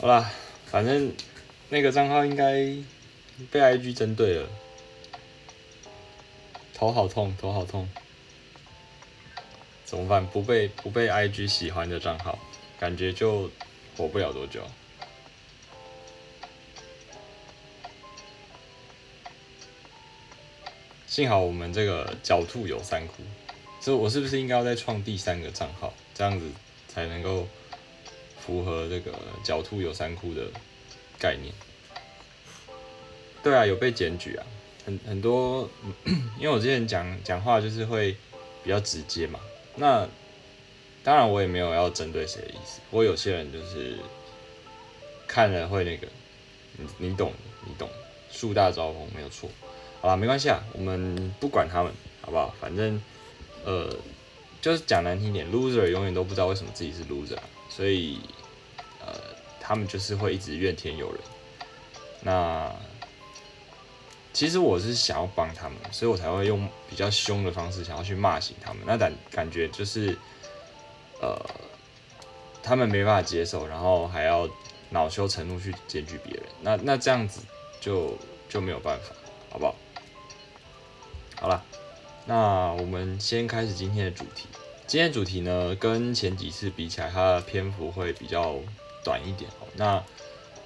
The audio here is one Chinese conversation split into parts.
好啦，反正那个账号应该被 IG 针对了，头好痛，头好痛，怎么办？不被不被 IG 喜欢的账号，感觉就活不了多久。幸好我们这个狡兔有三窟，所以我是不是应该要再创第三个账号，这样子才能够？符合这个狡兔有三窟的概念。对啊，有被检举啊，很很多，因为我之前讲讲话就是会比较直接嘛。那当然我也没有要针对谁的意思，不过有些人就是看了会那个，你你懂你懂，树大招风没有错。好吧，没关系啊，我们不管他们好不好？反正呃，就是讲难听点，loser 永远都不知道为什么自己是 loser，所以。呃，他们就是会一直怨天尤人。那其实我是想要帮他们，所以我才会用比较凶的方式想要去骂醒他们。那感感觉就是，呃，他们没办法接受，然后还要恼羞成怒去检举别人。那那这样子就就没有办法，好不好？好了，那我们先开始今天的主题。今天主题呢，跟前几次比起来，它的篇幅会比较。短一点哦，那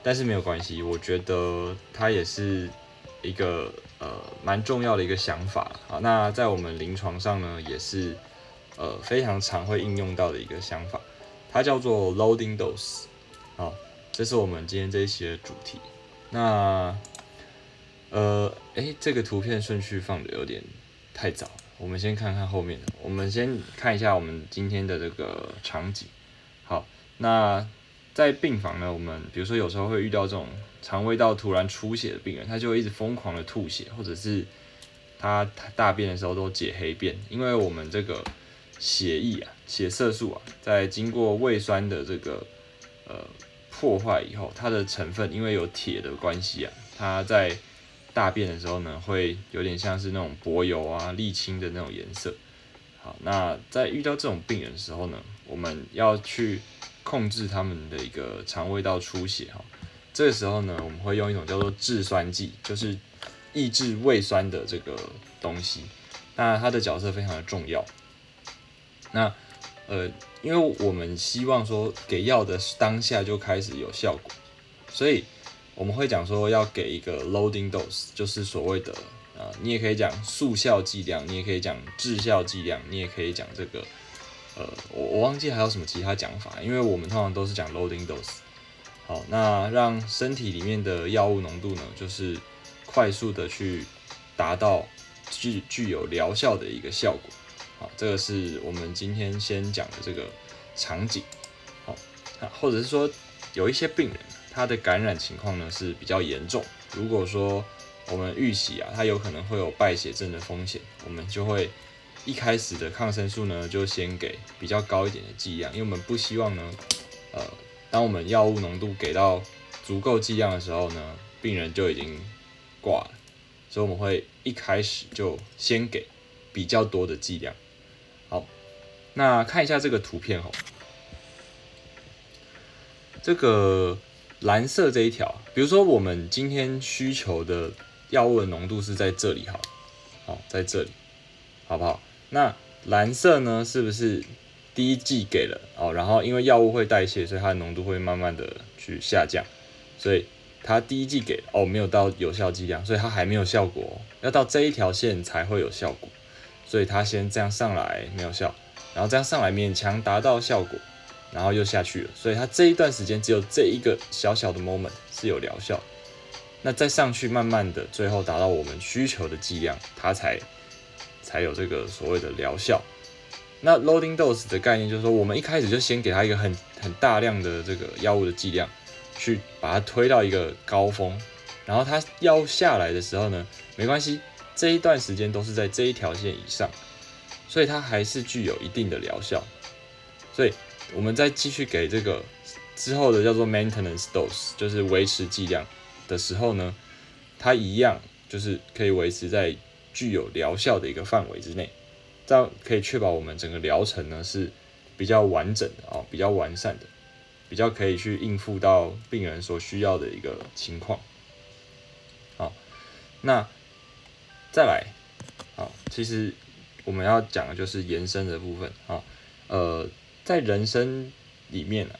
但是没有关系，我觉得它也是一个呃蛮重要的一个想法啊。那在我们临床上呢，也是呃非常常会应用到的一个想法，它叫做 loading dose。好，这是我们今天这一期的主题。那呃，诶，这个图片顺序放的有点太早，我们先看看后面的。我们先看一下我们今天的这个场景。好，那。在病房呢，我们比如说有时候会遇到这种肠胃道突然出血的病人，他就会一直疯狂的吐血，或者是他大便的时候都解黑便，因为我们这个血液啊、血色素啊，在经过胃酸的这个呃破坏以后，它的成分因为有铁的关系啊，它在大便的时候呢，会有点像是那种柏油啊、沥青的那种颜色。好，那在遇到这种病人的时候呢，我们要去。控制他们的一个肠胃道出血哈，这个时候呢，我们会用一种叫做制酸剂，就是抑制胃酸的这个东西。那它的角色非常的重要。那呃，因为我们希望说给药的当下就开始有效果，所以我们会讲说要给一个 loading dose，就是所谓的啊，你也可以讲速效剂量，你也可以讲致效剂量，你也可以讲这个。呃，我我忘记还有什么其他讲法，因为我们通常都是讲 loading dose。好，那让身体里面的药物浓度呢，就是快速的去达到具具有疗效的一个效果。好，这个是我们今天先讲的这个场景。好，或者是说有一些病人它的感染情况呢是比较严重，如果说我们预期啊，它有可能会有败血症的风险，我们就会。一开始的抗生素呢，就先给比较高一点的剂量，因为我们不希望呢，呃，当我们药物浓度给到足够剂量的时候呢，病人就已经挂了，所以我们会一开始就先给比较多的剂量。好，那看一下这个图片哦，这个蓝色这一条，比如说我们今天需求的药物的浓度是在这里，好，好，在这里，好不好？那蓝色呢？是不是第一剂给了哦？然后因为药物会代谢，所以它的浓度会慢慢的去下降，所以它第一剂给哦没有到有效剂量，所以它还没有效果，要到这一条线才会有效果，所以它先这样上来没有效，然后这样上来勉强达到效果，然后又下去了，所以它这一段时间只有这一个小小的 moment 是有疗效，那再上去慢慢的最后达到我们需求的剂量，它才。才有这个所谓的疗效。那 loading dose 的概念就是说，我们一开始就先给他一个很很大量的这个药物的剂量，去把它推到一个高峰，然后它要下来的时候呢，没关系，这一段时间都是在这一条线以上，所以它还是具有一定的疗效。所以我们再继续给这个之后的叫做 maintenance dose，就是维持剂量的时候呢，它一样就是可以维持在。具有疗效的一个范围之内，这样可以确保我们整个疗程呢是比较完整的啊，比较完善的。比较可以去应付到病人所需要的一个情况。好，那再来，好，其实我们要讲的就是延伸的部分啊，呃，在人生里面呢，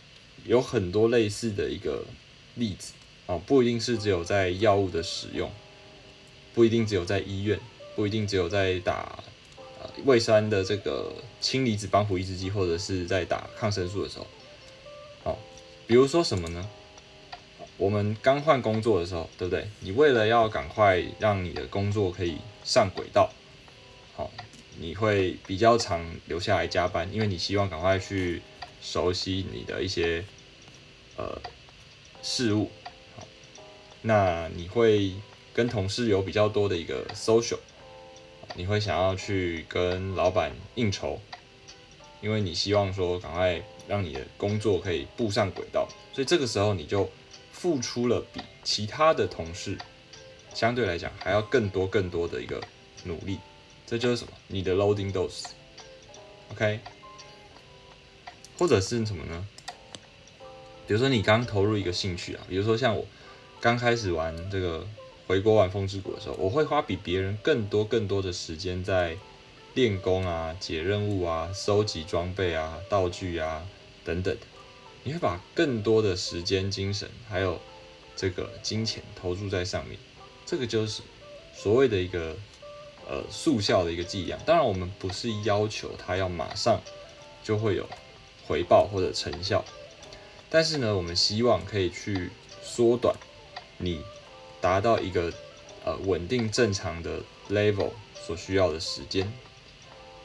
有很多类似的一个例子啊，不一定是只有在药物的使用，不一定只有在医院，不一定只有在打呃胃酸的这个氢离子帮浦抑制剂，或者是在打抗生素的时候，好，比如说什么呢？我们刚换工作的时候，对不对？你为了要赶快让你的工作可以上轨道，你会比较常留下来加班，因为你希望赶快去熟悉你的一些呃事物，那你会跟同事有比较多的一个 social，你会想要去跟老板应酬，因为你希望说赶快让你的工作可以步上轨道，所以这个时候你就。付出了比其他的同事相对来讲还要更多更多的一个努力，这就是什么？你的 loading dose，OK？或者是什么呢？比如说你刚投入一个兴趣啊，比如说像我刚开始玩这个回国玩风之谷的时候，我会花比别人更多更多的时间在练功啊、解任务啊、收集装备啊、道具啊等等。你会把更多的时间、精神，还有这个金钱投注在上面，这个就是所谓的一个呃速效的一个剂量。当然，我们不是要求它要马上就会有回报或者成效，但是呢，我们希望可以去缩短你达到一个呃稳定正常的 level 所需要的时间。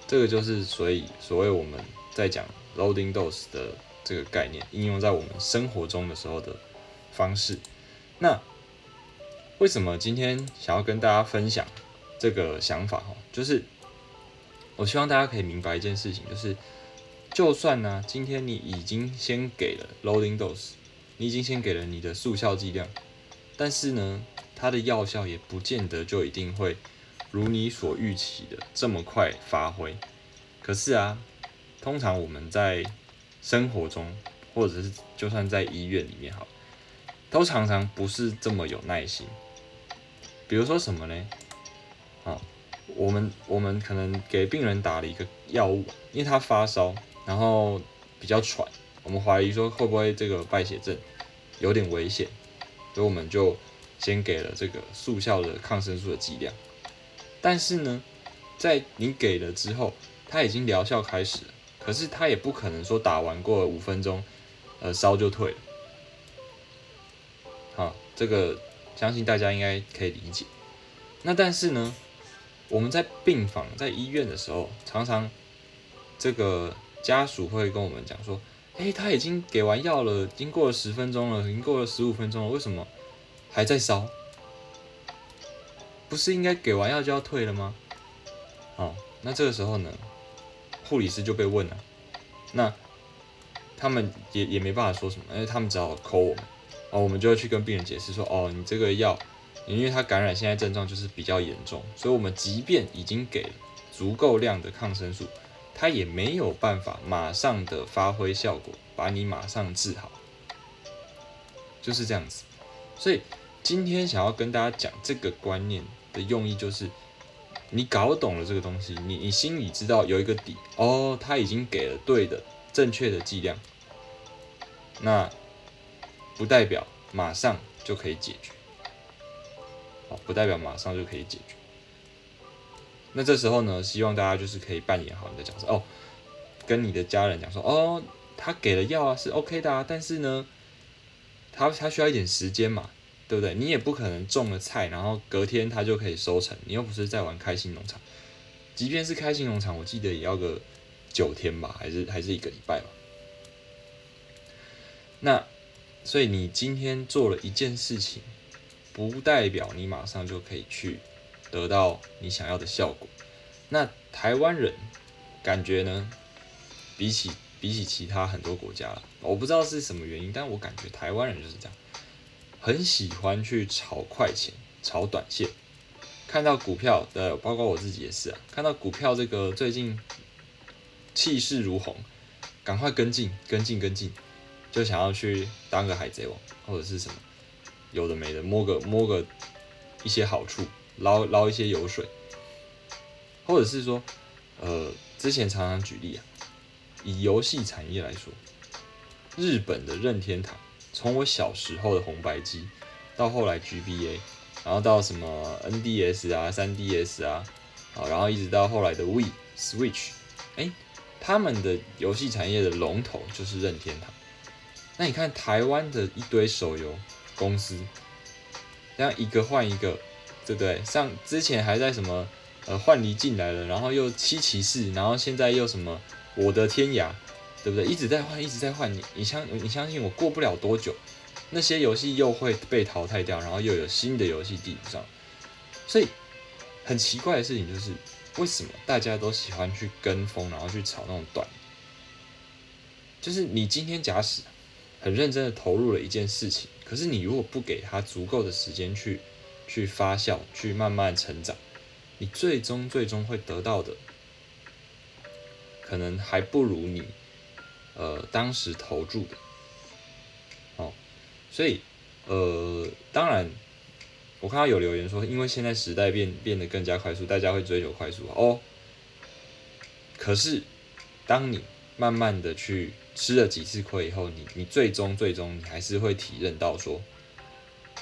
这个就是所以所谓我们在讲 loading dose 的。这个概念应用在我们生活中的时候的方式，那为什么今天想要跟大家分享这个想法哈？就是我希望大家可以明白一件事情，就是就算呢，今天你已经先给了 loading dose，你已经先给了你的速效剂量，但是呢，它的药效也不见得就一定会如你所预期的这么快发挥。可是啊，通常我们在生活中，或者是就算在医院里面，好，都常常不是这么有耐心。比如说什么呢？我们我们可能给病人打了一个药物，因为他发烧，然后比较喘，我们怀疑说会不会这个败血症有点危险，所以我们就先给了这个速效的抗生素的剂量。但是呢，在你给了之后，它已经疗效开始了。可是他也不可能说打完过五分钟，呃，烧就退了。好，这个相信大家应该可以理解。那但是呢，我们在病房在医院的时候，常常这个家属会跟我们讲说：“哎，他已经给完药了，已经过了十分钟了，已经过了十五分钟了，为什么还在烧？不是应该给完药就要退了吗？”好，那这个时候呢？护理师就被问了，那他们也也没办法说什么，因为他们只好扣我们，哦，我们就要去跟病人解释说，哦，你这个药，因为他感染现在症状就是比较严重，所以我们即便已经给了足够量的抗生素，他也没有办法马上的发挥效果，把你马上治好，就是这样子。所以今天想要跟大家讲这个观念的用意就是。你搞懂了这个东西，你你心里知道有一个底哦，他已经给了对的、正确的剂量，那不代表马上就可以解决，好，不代表马上就可以解决。那这时候呢，希望大家就是可以扮演好你的角色哦，跟你的家人讲说哦，他给了药啊是 OK 的啊，但是呢，他他需要一点时间嘛。对不对？你也不可能种了菜，然后隔天他就可以收成。你又不是在玩开心农场，即便是开心农场，我记得也要个九天吧，还是还是一个礼拜吧。那所以你今天做了一件事情，不代表你马上就可以去得到你想要的效果。那台湾人感觉呢，比起比起其他很多国家了，我不知道是什么原因，但我感觉台湾人就是这样。很喜欢去炒快钱、炒短线，看到股票的，包括我自己也是啊。看到股票这个最近气势如虹，赶快跟进、跟进、跟进。就想要去当个海贼王或者是什么有的没的，摸个摸个一些好处，捞捞一些油水，或者是说，呃，之前常常举例啊，以游戏产业来说，日本的任天堂，从我小时候的红白机，到后来 GBA，然后到什么 NDS 啊、3DS 啊，啊，然后一直到后来的 Wii、Switch，哎。他们的游戏产业的龙头就是任天堂。那你看台湾的一堆手游公司，这样一个换一个，对不对？像之前还在什么呃幻离进来了，然后又七骑士，然后现在又什么我的天涯，对不对？一直在换，一直在换。你你相你相信我，过不了多久，那些游戏又会被淘汰掉，然后又有新的游戏递补上。所以很奇怪的事情就是。为什么大家都喜欢去跟风，然后去炒那种短？就是你今天假使很认真的投入了一件事情，可是你如果不给他足够的时间去去发酵，去慢慢成长，你最终最终会得到的，可能还不如你呃当时投注的。哦，所以呃，当然。我看到有留言说，因为现在时代变变得更加快速，大家会追求快速哦。可是，当你慢慢的去吃了几次亏以后，你你最终最终你还是会体认到说，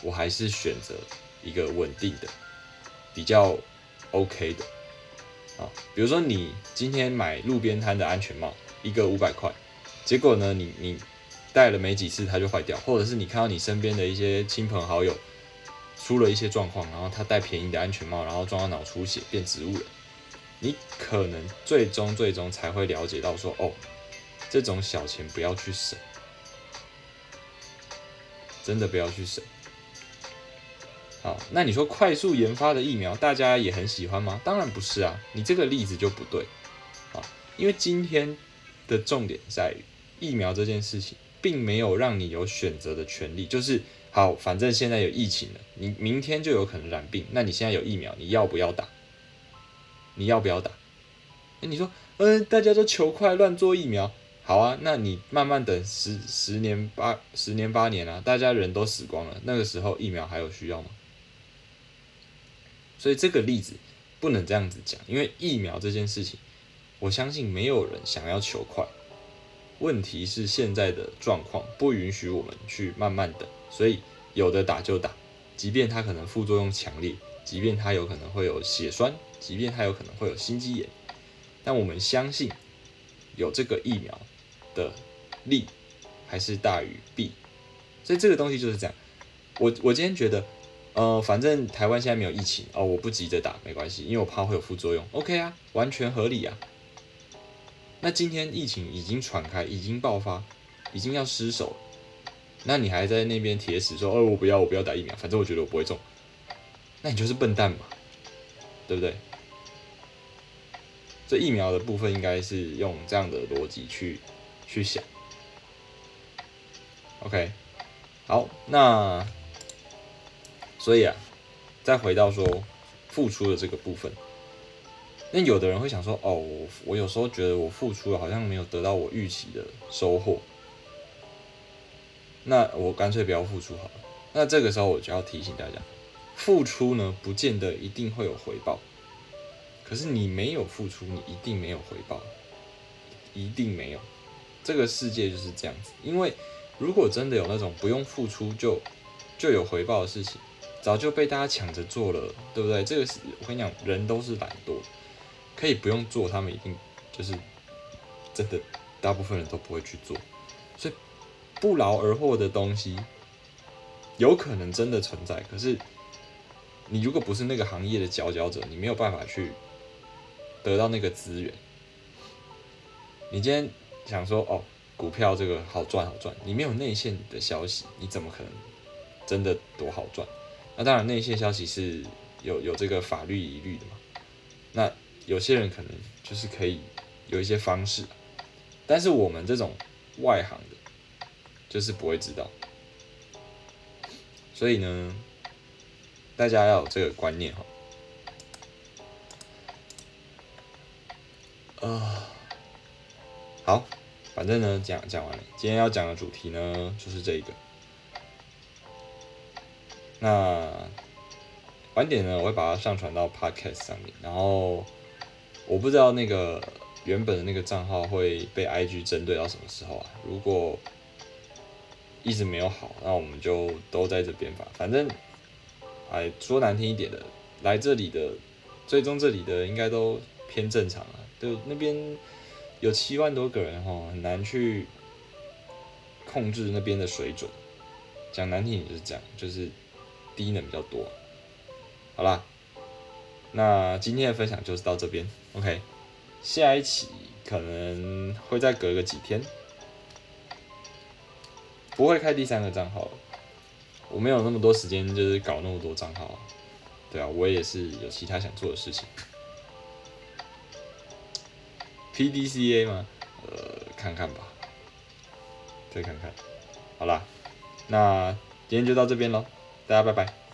我还是选择一个稳定的、比较 OK 的啊。比如说你今天买路边摊的安全帽，一个五百块，结果呢，你你戴了没几次它就坏掉，或者是你看到你身边的一些亲朋好友。出了一些状况，然后他戴便宜的安全帽，然后撞到脑出血变植物人，你可能最终最终才会了解到说，哦，这种小钱不要去省，真的不要去省。好，那你说快速研发的疫苗，大家也很喜欢吗？当然不是啊，你这个例子就不对啊，因为今天的重点在于疫苗这件事情，并没有让你有选择的权利，就是。好，反正现在有疫情了，你明天就有可能染病。那你现在有疫苗，你要不要打？你要不要打？哎，你说，嗯，大家都求快，乱做疫苗，好啊。那你慢慢等十十年八十年八年啊，大家人都死光了，那个时候疫苗还有需要吗？所以这个例子不能这样子讲，因为疫苗这件事情，我相信没有人想要求快。问题是现在的状况不允许我们去慢慢等。所以有的打就打，即便它可能副作用强烈，即便它有可能会有血栓，即便它有可能会有心肌炎，但我们相信有这个疫苗的利还是大于弊，所以这个东西就是这样。我我今天觉得，呃，反正台湾现在没有疫情哦，我不急着打没关系，因为我怕会有副作用。OK 啊，完全合理啊。那今天疫情已经传开，已经爆发，已经要失守。那你还在那边铁死说，哦，我不要，我不要打疫苗，反正我觉得我不会中，那你就是笨蛋嘛，对不对？这疫苗的部分应该是用这样的逻辑去去想。OK，好，那所以啊，再回到说付出的这个部分，那有的人会想说，哦，我我有时候觉得我付出了好像没有得到我预期的收获。那我干脆不要付出好了。那这个时候我就要提醒大家，付出呢不见得一定会有回报。可是你没有付出，你一定没有回报，一定没有。这个世界就是这样子。因为如果真的有那种不用付出就就有回报的事情，早就被大家抢着做了，对不对？这个是我跟你讲，人都是懒惰，可以不用做，他们一定就是真的，大部分人都不会去做。所以。不劳而获的东西，有可能真的存在。可是，你如果不是那个行业的佼佼者，你没有办法去得到那个资源。你今天想说哦，股票这个好赚好赚，你没有内线的消息，你怎么可能真的多好赚？那当然，内线消息是有有这个法律疑虑的嘛。那有些人可能就是可以有一些方式，但是我们这种外行的。就是不会知道，所以呢，大家要有这个观念哈。呃，好，反正呢，讲讲完了，今天要讲的主题呢就是这个。那晚点呢，我会把它上传到 Podcast 上面，然后我不知道那个原本的那个账号会被 IG 针对到什么时候啊？如果一直没有好，那我们就都在这边吧。反正，哎，说难听一点的，来这里的，最终这里的应该都偏正常啊。就那边有七万多个人哈，很难去控制那边的水准。讲难听点就是这样，就是低能比较多。好啦，那今天的分享就是到这边，OK。下一期可能会再隔个几天。不会开第三个账号，我没有那么多时间，就是搞那么多账号。对啊，我也是有其他想做的事情。PDCA 吗？呃，看看吧，再看看。好啦，那今天就到这边喽，大家拜拜。